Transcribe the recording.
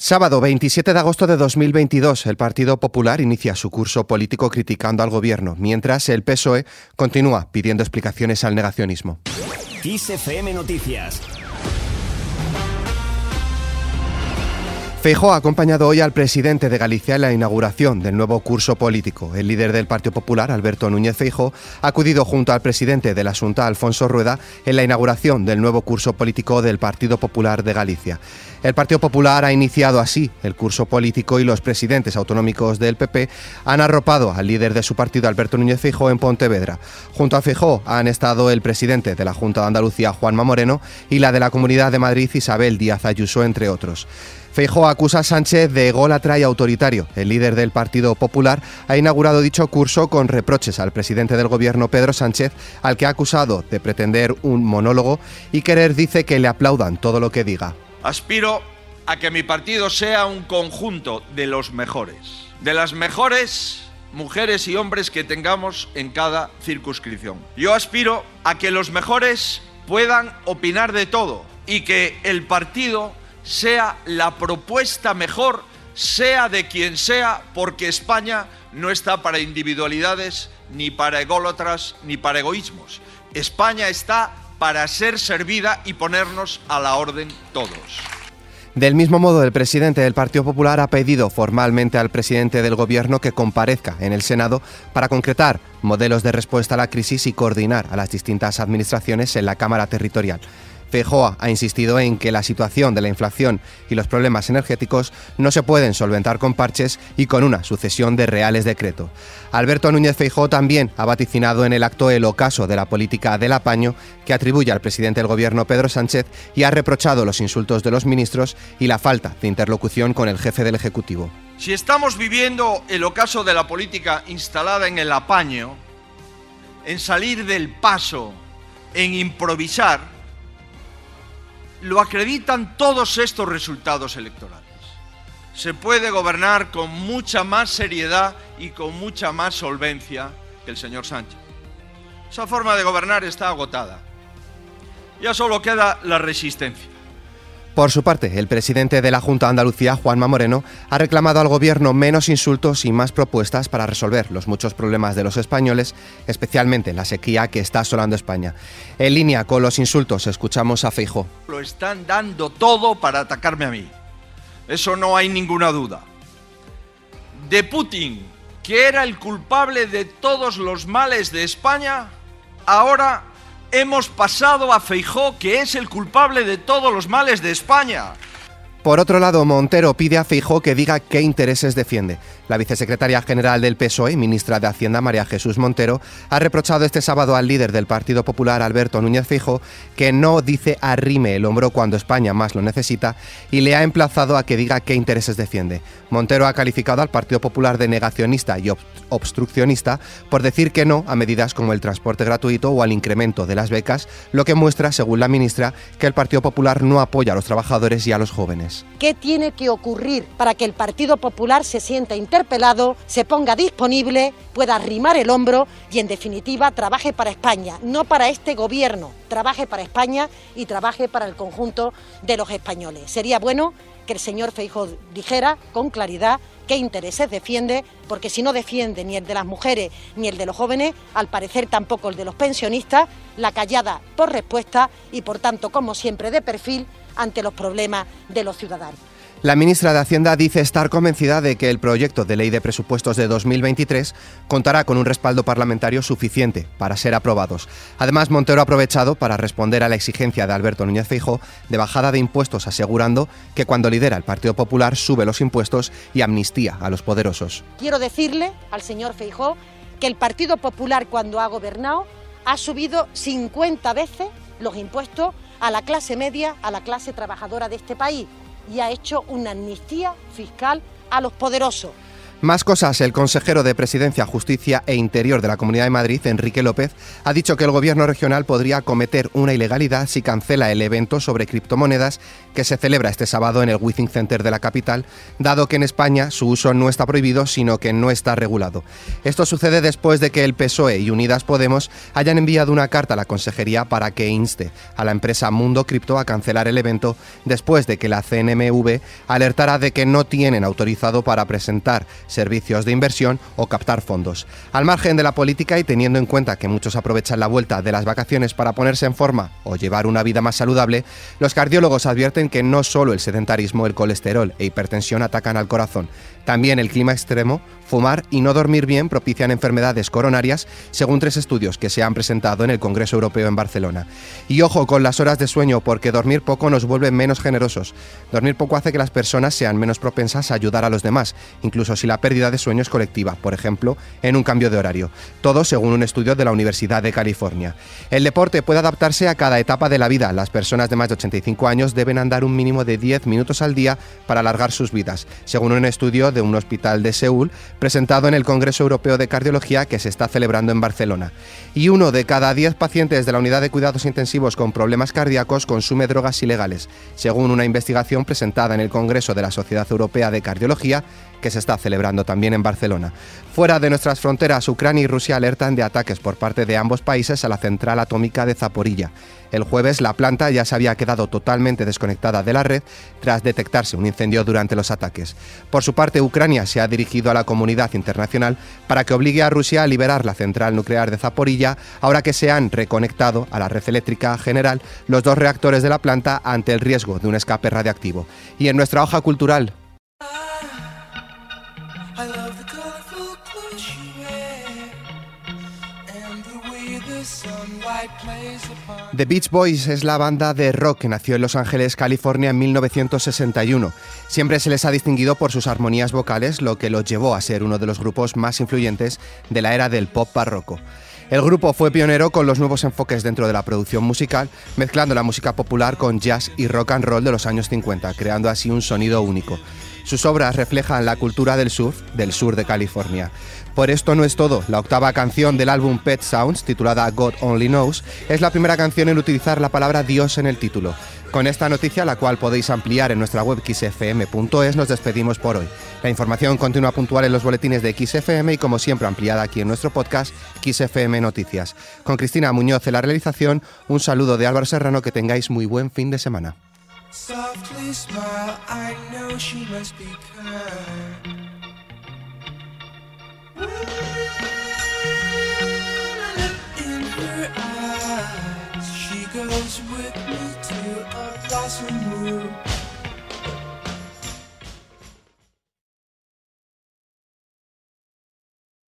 Sábado 27 de agosto de 2022, el Partido Popular inicia su curso político criticando al gobierno, mientras el PSOE continúa pidiendo explicaciones al negacionismo. Feijóo ha acompañado hoy al presidente de Galicia en la inauguración del nuevo curso político. El líder del Partido Popular, Alberto Núñez Feijóo, ha acudido junto al presidente de la Junta, Alfonso Rueda, en la inauguración del nuevo curso político del Partido Popular de Galicia. El Partido Popular ha iniciado así el curso político y los presidentes autonómicos del PP han arropado al líder de su partido, Alberto Núñez Feijóo, en Pontevedra. Junto a Feijóo han estado el presidente de la Junta de Andalucía, Juanma Moreno, y la de la Comunidad de Madrid, Isabel Díaz Ayuso, entre otros. Feijóo acusa a Sánchez de ególatra y autoritario. El líder del Partido Popular ha inaugurado dicho curso con reproches al presidente del gobierno Pedro Sánchez, al que ha acusado de pretender un monólogo y querer dice que le aplaudan todo lo que diga. Aspiro a que mi partido sea un conjunto de los mejores, de las mejores mujeres y hombres que tengamos en cada circunscripción. Yo aspiro a que los mejores puedan opinar de todo y que el partido sea la propuesta mejor, sea de quien sea, porque España no está para individualidades, ni para ególatras, ni para egoísmos. España está para ser servida y ponernos a la orden todos. Del mismo modo, el presidente del Partido Popular ha pedido formalmente al presidente del Gobierno que comparezca en el Senado para concretar modelos de respuesta a la crisis y coordinar a las distintas administraciones en la Cámara Territorial. Feijóo ha insistido en que la situación de la inflación y los problemas energéticos no se pueden solventar con parches y con una sucesión de reales decreto. Alberto Núñez Feijóo también ha vaticinado en el acto el ocaso de la política del apaño que atribuye al presidente del gobierno Pedro Sánchez y ha reprochado los insultos de los ministros y la falta de interlocución con el jefe del Ejecutivo. Si estamos viviendo el ocaso de la política instalada en el apaño, en salir del paso, en improvisar, lo acreditan todos estos resultados electorales. Se puede gobernar con mucha más seriedad y con mucha más solvencia que el señor Sánchez. Esa forma de gobernar está agotada. Ya solo queda la resistencia. Por su parte, el presidente de la Junta de Andalucía, Juanma Moreno, ha reclamado al Gobierno menos insultos y más propuestas para resolver los muchos problemas de los españoles, especialmente la sequía que está asolando España. En línea con los insultos, escuchamos a Feijo. Lo están dando todo para atacarme a mí. Eso no hay ninguna duda. De Putin, que era el culpable de todos los males de España, ahora hemos pasado a Feijó, que es el culpable de todos los males de España. Por otro lado, Montero pide a Feijó que diga qué intereses defiende. La vicesecretaria general del PSOE, ministra de Hacienda María Jesús Montero, ha reprochado este sábado al líder del Partido Popular, Alberto Núñez Fijo, que no dice arrime el hombro cuando España más lo necesita y le ha emplazado a que diga qué intereses defiende. Montero ha calificado al Partido Popular de negacionista y obstruccionista por decir que no a medidas como el transporte gratuito o al incremento de las becas, lo que muestra, según la ministra, que el Partido Popular no apoya a los trabajadores y a los jóvenes. ¿Qué tiene que ocurrir para que el Partido Popular se sienta interpelado, se ponga disponible, pueda arrimar el hombro y, en definitiva, trabaje para España, no para este gobierno, trabaje para España y trabaje para el conjunto de los españoles. Sería bueno que el señor Feijóo dijera con claridad qué intereses defiende, porque si no defiende ni el de las mujeres ni el de los jóvenes, al parecer tampoco el de los pensionistas, la callada por respuesta y por tanto, como siempre, de perfil ante los problemas de los ciudadanos. La ministra de Hacienda dice estar convencida de que el proyecto de ley de presupuestos de 2023 contará con un respaldo parlamentario suficiente para ser aprobados. Además, Montero ha aprovechado para responder a la exigencia de Alberto Núñez Feijóo de bajada de impuestos, asegurando que cuando lidera el Partido Popular sube los impuestos y amnistía a los poderosos. Quiero decirle al señor Feijóo que el Partido Popular cuando ha gobernado ha subido 50 veces los impuestos a la clase media, a la clase trabajadora de este país y ha hecho una amnistía fiscal a los poderosos. Más cosas, el consejero de Presidencia, Justicia e Interior de la Comunidad de Madrid, Enrique López, ha dicho que el gobierno regional podría cometer una ilegalidad si cancela el evento sobre criptomonedas que se celebra este sábado en el Withing Center de la capital, dado que en España su uso no está prohibido, sino que no está regulado. Esto sucede después de que el PSOE y Unidas Podemos hayan enviado una carta a la consejería para que inste a la empresa Mundo Cripto a cancelar el evento después de que la CNMV alertara de que no tienen autorizado para presentar servicios de inversión o captar fondos. Al margen de la política y teniendo en cuenta que muchos aprovechan la vuelta de las vacaciones para ponerse en forma o llevar una vida más saludable, los cardiólogos advierten que no solo el sedentarismo, el colesterol e hipertensión atacan al corazón, también el clima extremo, fumar y no dormir bien propician enfermedades coronarias, según tres estudios que se han presentado en el Congreso Europeo en Barcelona. Y ojo con las horas de sueño, porque dormir poco nos vuelve menos generosos. Dormir poco hace que las personas sean menos propensas a ayudar a los demás, incluso si la pérdida de sueño es colectiva, por ejemplo, en un cambio de horario. Todo según un estudio de la Universidad de California. El deporte puede adaptarse a cada etapa de la vida. Las personas de más de 85 años deben andar un mínimo de 10 minutos al día para alargar sus vidas, según un estudio de un hospital de Seúl presentado en el Congreso Europeo de Cardiología que se está celebrando en Barcelona. Y uno de cada diez pacientes de la unidad de cuidados intensivos con problemas cardíacos consume drogas ilegales, según una investigación presentada en el Congreso de la Sociedad Europea de Cardiología que se está celebrando también en Barcelona. Fuera de nuestras fronteras, Ucrania y Rusia alertan de ataques por parte de ambos países a la central atómica de Zaporilla. El jueves la planta ya se había quedado totalmente desconectada de la red tras detectarse un incendio durante los ataques. Por su parte, Ucrania se ha dirigido a la comunidad internacional para que obligue a Rusia a liberar la central nuclear de Zaporilla ahora que se han reconectado a la red eléctrica general los dos reactores de la planta ante el riesgo de un escape radiactivo. Y en nuestra hoja cultural, The Beach Boys es la banda de rock que nació en Los Ángeles, California en 1961. Siempre se les ha distinguido por sus armonías vocales, lo que los llevó a ser uno de los grupos más influyentes de la era del pop barroco. El grupo fue pionero con los nuevos enfoques dentro de la producción musical, mezclando la música popular con jazz y rock and roll de los años 50, creando así un sonido único. Sus obras reflejan la cultura del surf del sur de California. Por esto no es todo. La octava canción del álbum Pet Sounds, titulada God Only Knows, es la primera canción en utilizar la palabra Dios en el título. Con esta noticia, la cual podéis ampliar en nuestra web xfm.es, nos despedimos por hoy. La información continúa puntual en los boletines de XFM y como siempre ampliada aquí en nuestro podcast XFM Noticias. Con Cristina Muñoz en la realización, un saludo de Álvaro Serrano, que tengáis muy buen fin de semana. Woo!